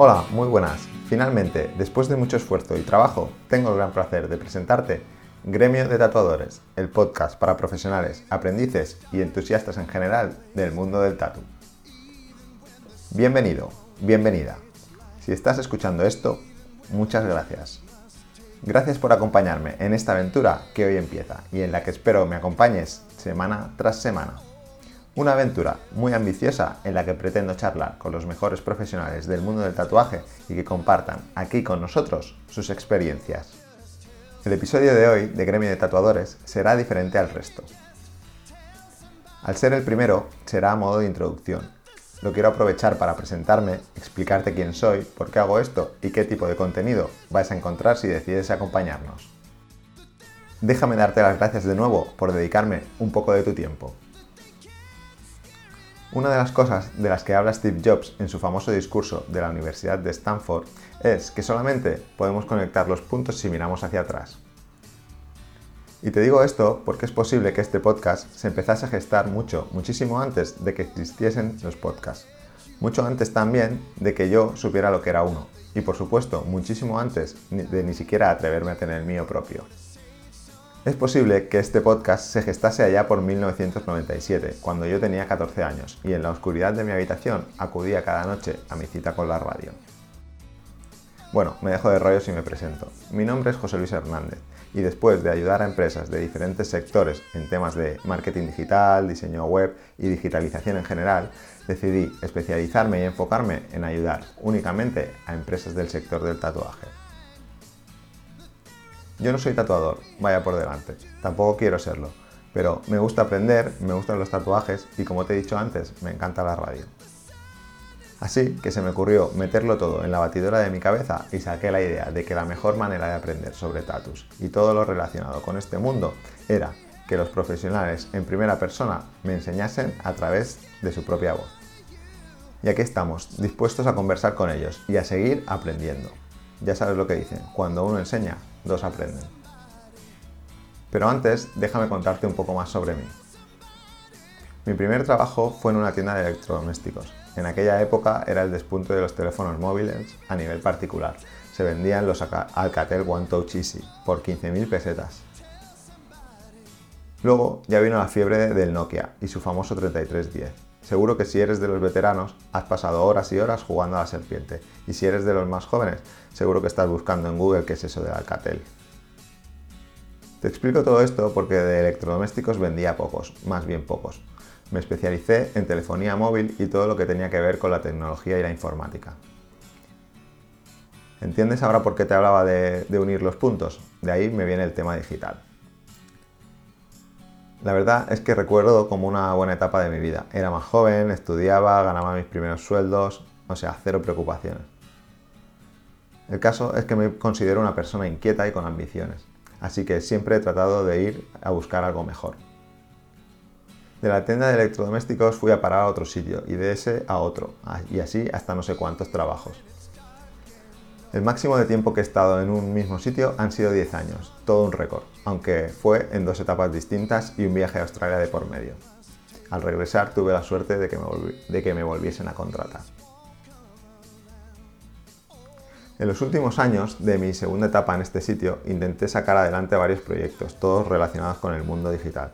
Hola, muy buenas. Finalmente, después de mucho esfuerzo y trabajo, tengo el gran placer de presentarte Gremio de Tatuadores, el podcast para profesionales, aprendices y entusiastas en general del mundo del tatu. Bienvenido, bienvenida. Si estás escuchando esto, muchas gracias. Gracias por acompañarme en esta aventura que hoy empieza y en la que espero me acompañes semana tras semana. Una aventura muy ambiciosa en la que pretendo charlar con los mejores profesionales del mundo del tatuaje y que compartan aquí con nosotros sus experiencias. El episodio de hoy de Gremio de Tatuadores será diferente al resto. Al ser el primero, será a modo de introducción. Lo quiero aprovechar para presentarme, explicarte quién soy, por qué hago esto y qué tipo de contenido vais a encontrar si decides acompañarnos. Déjame darte las gracias de nuevo por dedicarme un poco de tu tiempo. Una de las cosas de las que habla Steve Jobs en su famoso discurso de la Universidad de Stanford es que solamente podemos conectar los puntos si miramos hacia atrás. Y te digo esto porque es posible que este podcast se empezase a gestar mucho, muchísimo antes de que existiesen los podcasts. Mucho antes también de que yo supiera lo que era uno. Y por supuesto, muchísimo antes de ni siquiera atreverme a tener el mío propio. Es posible que este podcast se gestase allá por 1997, cuando yo tenía 14 años, y en la oscuridad de mi habitación acudía cada noche a mi cita con la radio. Bueno, me dejo de rollos y me presento. Mi nombre es José Luis Hernández y después de ayudar a empresas de diferentes sectores en temas de marketing digital, diseño web y digitalización en general, decidí especializarme y enfocarme en ayudar únicamente a empresas del sector del tatuaje. Yo no soy tatuador, vaya por delante, tampoco quiero serlo, pero me gusta aprender, me gustan los tatuajes y como te he dicho antes, me encanta la radio. Así que se me ocurrió meterlo todo en la batidora de mi cabeza y saqué la idea de que la mejor manera de aprender sobre tatus y todo lo relacionado con este mundo era que los profesionales en primera persona me enseñasen a través de su propia voz. Y aquí estamos, dispuestos a conversar con ellos y a seguir aprendiendo. Ya sabes lo que dicen, cuando uno enseña, dos aprenden. Pero antes, déjame contarte un poco más sobre mí. Mi primer trabajo fue en una tienda de electrodomésticos. En aquella época era el despunte de los teléfonos móviles a nivel particular. Se vendían los Alcatel One Touch Easy por 15.000 pesetas. Luego ya vino la fiebre del Nokia y su famoso 3310. Seguro que si eres de los veteranos has pasado horas y horas jugando a la serpiente. Y si eres de los más jóvenes, seguro que estás buscando en Google qué es eso del Alcatel. Te explico todo esto porque de electrodomésticos vendía pocos, más bien pocos. Me especialicé en telefonía móvil y todo lo que tenía que ver con la tecnología y la informática. ¿Entiendes ahora por qué te hablaba de, unir los puntos? De ahí me viene el tema digital. La verdad es que recuerdo como una buena etapa de mi vida. Era más joven, estudiaba, ganaba mis primeros sueldos, o sea, cero preocupaciones. El caso es que me considero una persona inquieta y con ambiciones, así que siempre he tratado de ir a buscar algo mejor. De la tienda de electrodomésticos fui a parar a otro sitio y de ese a otro, y así hasta no sé cuántos trabajos. El máximo de tiempo que he estado en un mismo sitio han sido 10 años, todo un récord, aunque fue en dos etapas distintas y un viaje a Australia de por medio. Al regresar tuve la suerte de que me, de que me volviesen a contratar. En los últimos años de mi segunda etapa en este sitio intenté sacar adelante varios proyectos, todos relacionados con el mundo digital,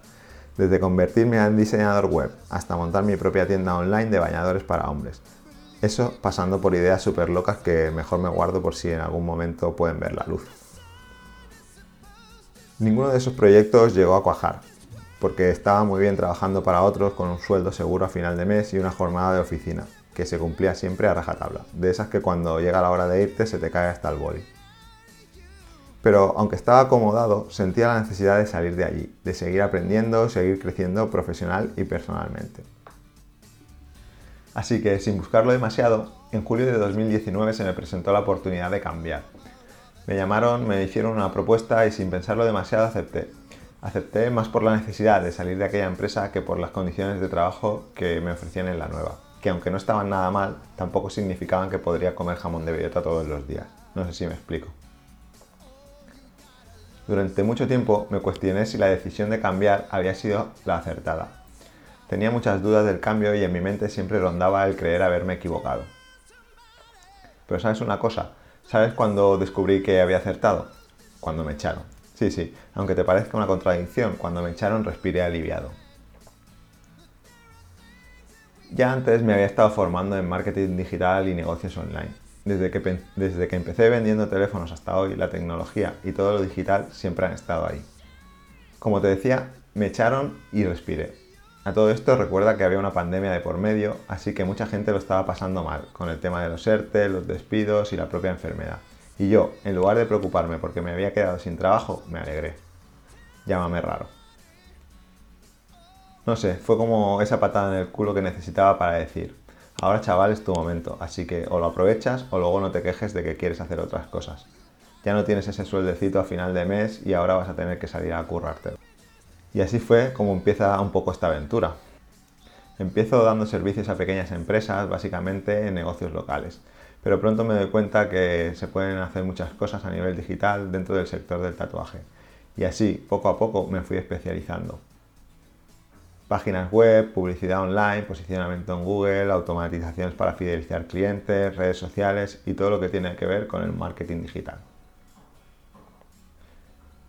desde convertirme en diseñador web hasta montar mi propia tienda online de bañadores para hombres. Eso pasando por ideas súper locas que mejor me guardo por si en algún momento pueden ver la luz. Ninguno de esos proyectos llegó a cuajar, porque estaba muy bien trabajando para otros con un sueldo seguro a final de mes y una jornada de oficina, que se cumplía siempre a rajatabla, de esas que cuando llega la hora de irte se te cae hasta el boli pero aunque estaba acomodado, sentía la necesidad de salir de allí, de seguir aprendiendo, seguir creciendo profesional y personalmente. Así que, sin buscarlo demasiado, en julio de 2019 se me presentó la oportunidad de cambiar. Me llamaron, me hicieron una propuesta y sin pensarlo demasiado acepté. Acepté más por la necesidad de salir de aquella empresa que por las condiciones de trabajo que me ofrecían en la nueva, que aunque no estaban nada mal, tampoco significaban que podría comer jamón de bellota todos los días. No sé si me explico. Durante mucho tiempo me cuestioné si la decisión de cambiar había sido la acertada. Tenía muchas dudas del cambio y en mi mente siempre rondaba el creer haberme equivocado. Pero ¿sabes una cosa? ¿Sabes cuándo descubrí que había acertado? Cuando me echaron. Sí, sí, aunque te parezca una contradicción, cuando me echaron respiré aliviado. Ya antes me había estado formando en marketing digital y negocios online. Desde que, desde que empecé vendiendo teléfonos hasta hoy, la tecnología y todo lo digital siempre han estado ahí. Como te decía, me echaron y respiré. A todo esto recuerda que había una pandemia de por medio, así que mucha gente lo estaba pasando mal, con el tema de los ERTE, los despidos y la propia enfermedad. Y yo, en lugar de preocuparme porque me había quedado sin trabajo, me alegré. Llámame raro. No sé, fue como esa patada en el culo que necesitaba para decir, ahora chaval es tu momento, así que o lo aprovechas o luego no te quejes de que quieres hacer otras cosas. Ya no tienes ese sueldecito a final de mes y ahora vas a tener que salir a currártelo. Y así fue como empieza un poco esta aventura. Empiezo dando servicios a pequeñas empresas, básicamente en negocios locales, pero pronto me doy cuenta que se pueden hacer muchas cosas a nivel digital dentro del sector del tatuaje. Y así, poco a poco, me fui especializando. Páginas web, publicidad online, posicionamiento en Google, automatizaciones para fidelizar clientes, redes sociales y todo lo que tiene que ver con el marketing digital.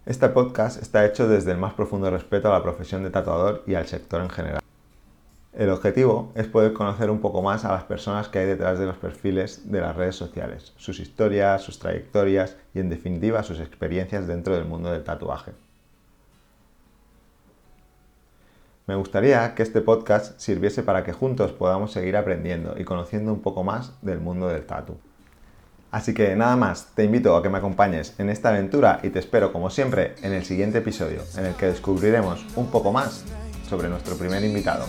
Este podcast está hecho desde el más profundo respeto a la profesión de tatuador y al sector en general. El objetivo es poder conocer un poco más a las personas que hay detrás de los perfiles de las redes sociales, sus historias, sus trayectorias y en definitiva sus experiencias dentro del mundo del tatuaje. Me gustaría que este podcast sirviese para que juntos podamos seguir aprendiendo y conociendo un poco más del mundo del tatu. Así que nada más, te invito a que me acompañes en esta aventura y te espero como siempre en el siguiente episodio, en el que descubriremos un poco más sobre nuestro primer invitado.